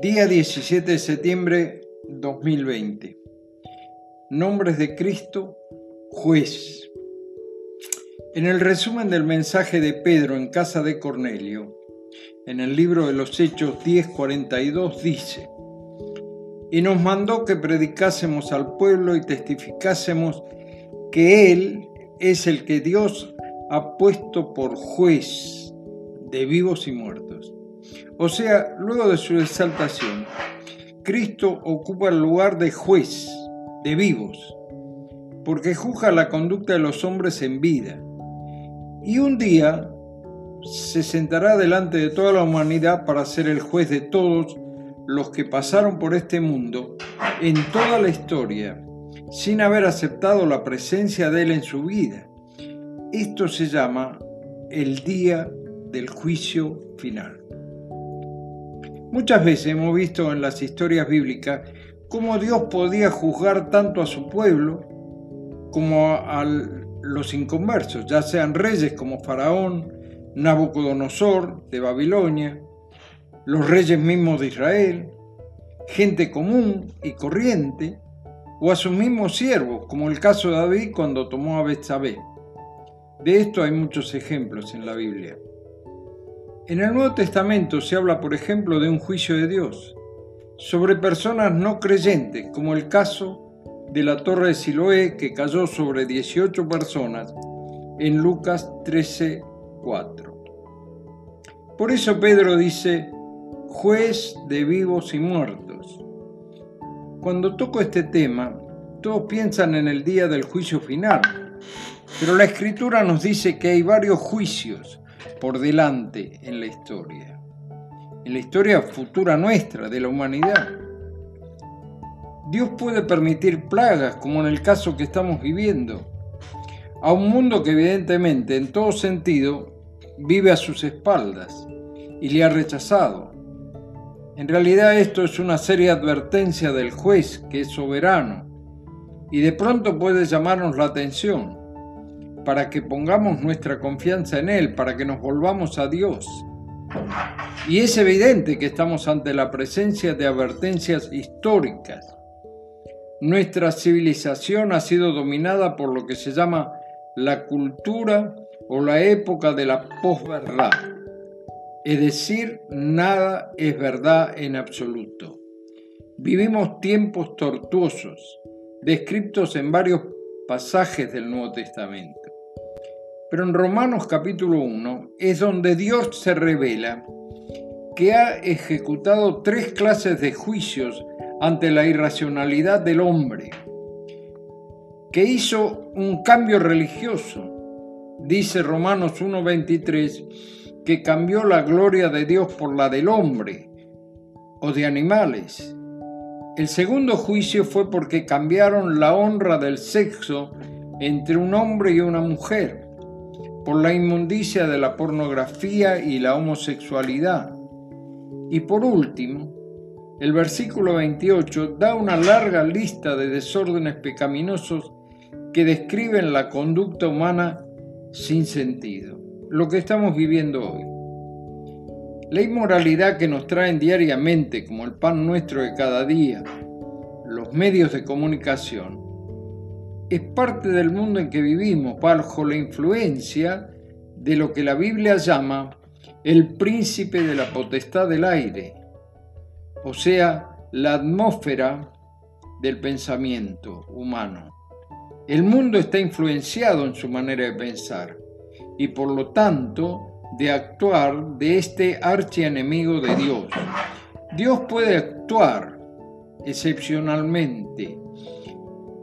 Día 17 de septiembre 2020. Nombres de Cristo, juez. En el resumen del mensaje de Pedro en casa de Cornelio, en el libro de los Hechos 10:42 dice, y nos mandó que predicásemos al pueblo y testificásemos que Él es el que Dios ha puesto por juez de vivos y muertos. O sea, luego de su exaltación, Cristo ocupa el lugar de juez de vivos, porque juzga la conducta de los hombres en vida. Y un día se sentará delante de toda la humanidad para ser el juez de todos los que pasaron por este mundo en toda la historia sin haber aceptado la presencia de Él en su vida. Esto se llama el día del juicio final. Muchas veces hemos visto en las historias bíblicas cómo Dios podía juzgar tanto a su pueblo como a, los inconversos, ya sean reyes como Faraón, Nabucodonosor de Babilonia, los reyes mismos de Israel, gente común y corriente, o a sus mismos siervos, como el caso de David cuando tomó a Betsabé. De esto hay muchos ejemplos en la Biblia. En el Nuevo Testamento se habla, por ejemplo, de un juicio de Dios sobre personas no creyentes, como el caso de la torre de Siloé que cayó sobre 18 personas en Lucas 13:4. Por eso Pedro dice, juez de vivos y muertos. Cuando toco este tema, todos piensan en el día del juicio final, pero la escritura nos dice que hay varios juicios por delante en la historia, en la historia futura nuestra, de la humanidad. Dios puede permitir plagas, como en el caso que estamos viviendo, a un mundo que evidentemente en todo sentido vive a sus espaldas y le ha rechazado. En realidad esto es una seria advertencia del juez que es soberano y de pronto puede llamarnos la atención para que pongamos nuestra confianza en Él, para que nos volvamos a Dios. Y es evidente que estamos ante la presencia de advertencias históricas. Nuestra civilización ha sido dominada por lo que se llama la cultura o la época de la posverdad. Es decir, nada es verdad en absoluto. Vivimos tiempos tortuosos, descritos en varios pasajes del Nuevo Testamento. Pero en Romanos capítulo 1 es donde Dios se revela que ha ejecutado tres clases de juicios ante la irracionalidad del hombre, que hizo un cambio religioso. Dice Romanos 1.23 que cambió la gloria de Dios por la del hombre o de animales. El segundo juicio fue porque cambiaron la honra del sexo entre un hombre y una mujer por la inmundicia de la pornografía y la homosexualidad. Y por último, el versículo 28 da una larga lista de desórdenes pecaminosos que describen la conducta humana sin sentido, lo que estamos viviendo hoy. La inmoralidad que nos traen diariamente como el pan nuestro de cada día, los medios de comunicación, es parte del mundo en que vivimos bajo la influencia de lo que la Biblia llama el príncipe de la potestad del aire, o sea, la atmósfera del pensamiento humano. El mundo está influenciado en su manera de pensar y por lo tanto de actuar de este archienemigo de Dios. Dios puede actuar excepcionalmente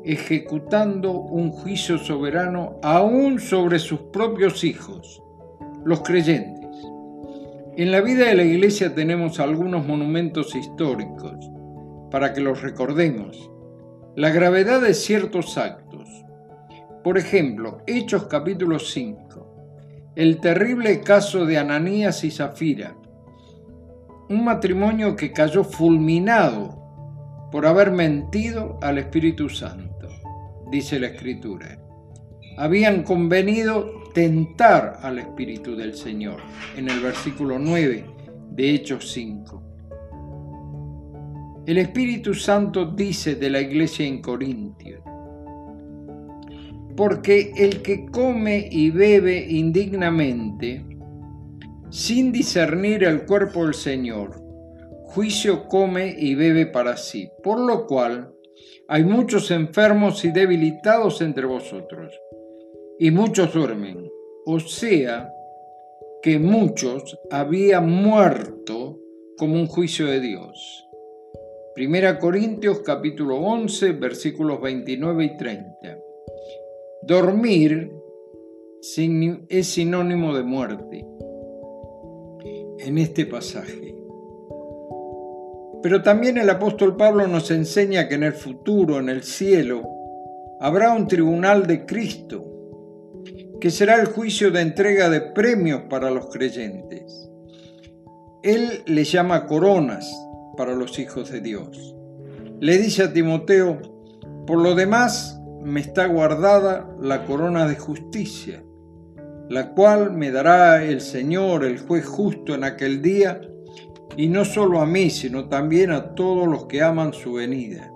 ejecutando un juicio soberano aún sobre sus propios hijos, los creyentes. En la vida de la iglesia tenemos algunos monumentos históricos para que los recordemos. La gravedad de ciertos actos. Por ejemplo, Hechos capítulo 5. El terrible caso de Ananías y Zafira. Un matrimonio que cayó fulminado por haber mentido al Espíritu Santo, dice la Escritura. Habían convenido tentar al Espíritu del Señor, en el versículo 9 de Hechos 5. El Espíritu Santo dice de la iglesia en Corintios, porque el que come y bebe indignamente, sin discernir el cuerpo del Señor, juicio come y bebe para sí, por lo cual hay muchos enfermos y debilitados entre vosotros, y muchos duermen, o sea, que muchos habían muerto como un juicio de Dios. Primera Corintios capítulo 11 versículos 29 y 30. Dormir es sinónimo de muerte en este pasaje. Pero también el apóstol Pablo nos enseña que en el futuro, en el cielo, habrá un tribunal de Cristo, que será el juicio de entrega de premios para los creyentes. Él le llama coronas para los hijos de Dios. Le dice a Timoteo, por lo demás, me está guardada la corona de justicia, la cual me dará el Señor, el juez justo en aquel día, y no solo a mí, sino también a todos los que aman su venida.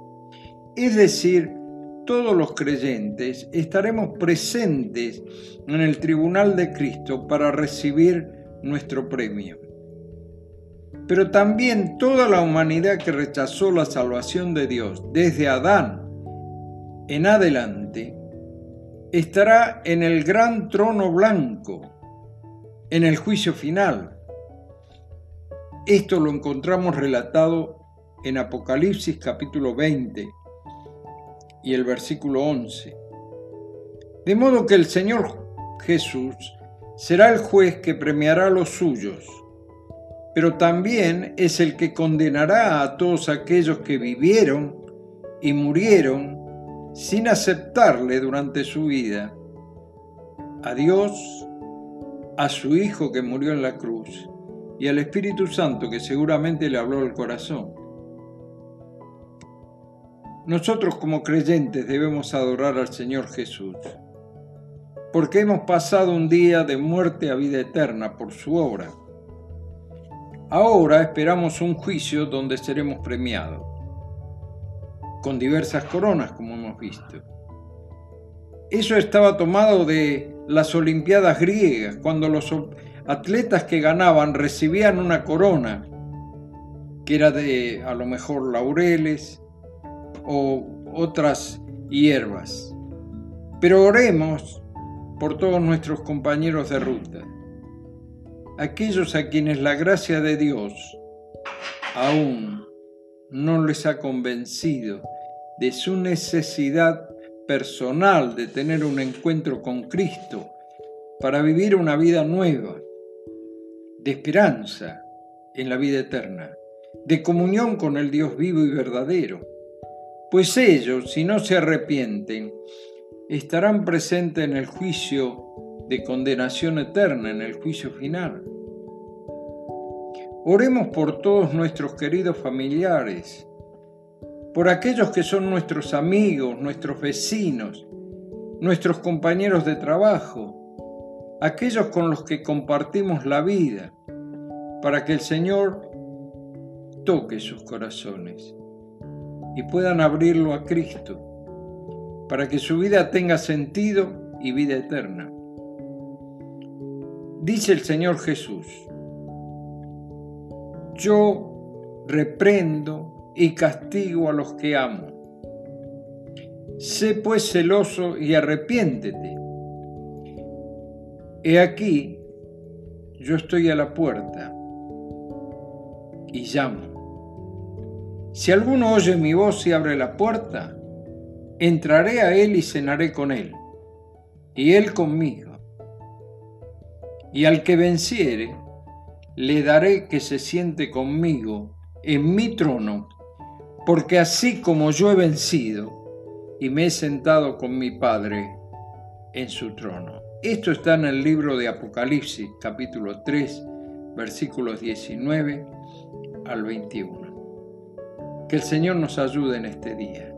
Es decir, todos los creyentes estaremos presentes en el tribunal de Cristo para recibir nuestro premio. Pero también toda la humanidad que rechazó la salvación de Dios desde Adán en adelante, estará en el gran trono blanco, en el juicio final. Esto lo encontramos relatado en Apocalipsis capítulo 20 y el versículo 11. De modo que el Señor Jesús será el juez que premiará a los suyos, pero también es el que condenará a todos aquellos que vivieron y murieron sin aceptarle durante su vida a Dios, a su Hijo que murió en la cruz y al Espíritu Santo que seguramente le habló al corazón. Nosotros como creyentes debemos adorar al Señor Jesús, porque hemos pasado un día de muerte a vida eterna por su obra. Ahora esperamos un juicio donde seremos premiados con diversas coronas, como hemos visto. Eso estaba tomado de las Olimpiadas griegas, cuando los atletas que ganaban recibían una corona, que era de a lo mejor laureles o otras hierbas. Pero oremos por todos nuestros compañeros de ruta, aquellos a quienes la gracia de Dios aún no les ha convencido de su necesidad personal de tener un encuentro con Cristo para vivir una vida nueva, de esperanza en la vida eterna, de comunión con el Dios vivo y verdadero. Pues ellos, si no se arrepienten, estarán presentes en el juicio de condenación eterna, en el juicio final. Oremos por todos nuestros queridos familiares, por aquellos que son nuestros amigos, nuestros vecinos, nuestros compañeros de trabajo, aquellos con los que compartimos la vida, para que el Señor toque sus corazones y puedan abrirlo a Cristo, para que su vida tenga sentido y vida eterna. Dice el Señor Jesús, yo reprendo y castigo a los que amo. Sé pues celoso y arrepiéntete. He aquí, yo estoy a la puerta y llamo. Si alguno oye mi voz y abre la puerta, entraré a él y cenaré con él, y él conmigo. Y al que venciere, le daré que se siente conmigo en mi trono, porque así como yo he vencido y me he sentado con mi Padre en su trono. Esto está en el libro de Apocalipsis, capítulo 3, versículos 19 al 21. Que el Señor nos ayude en este día.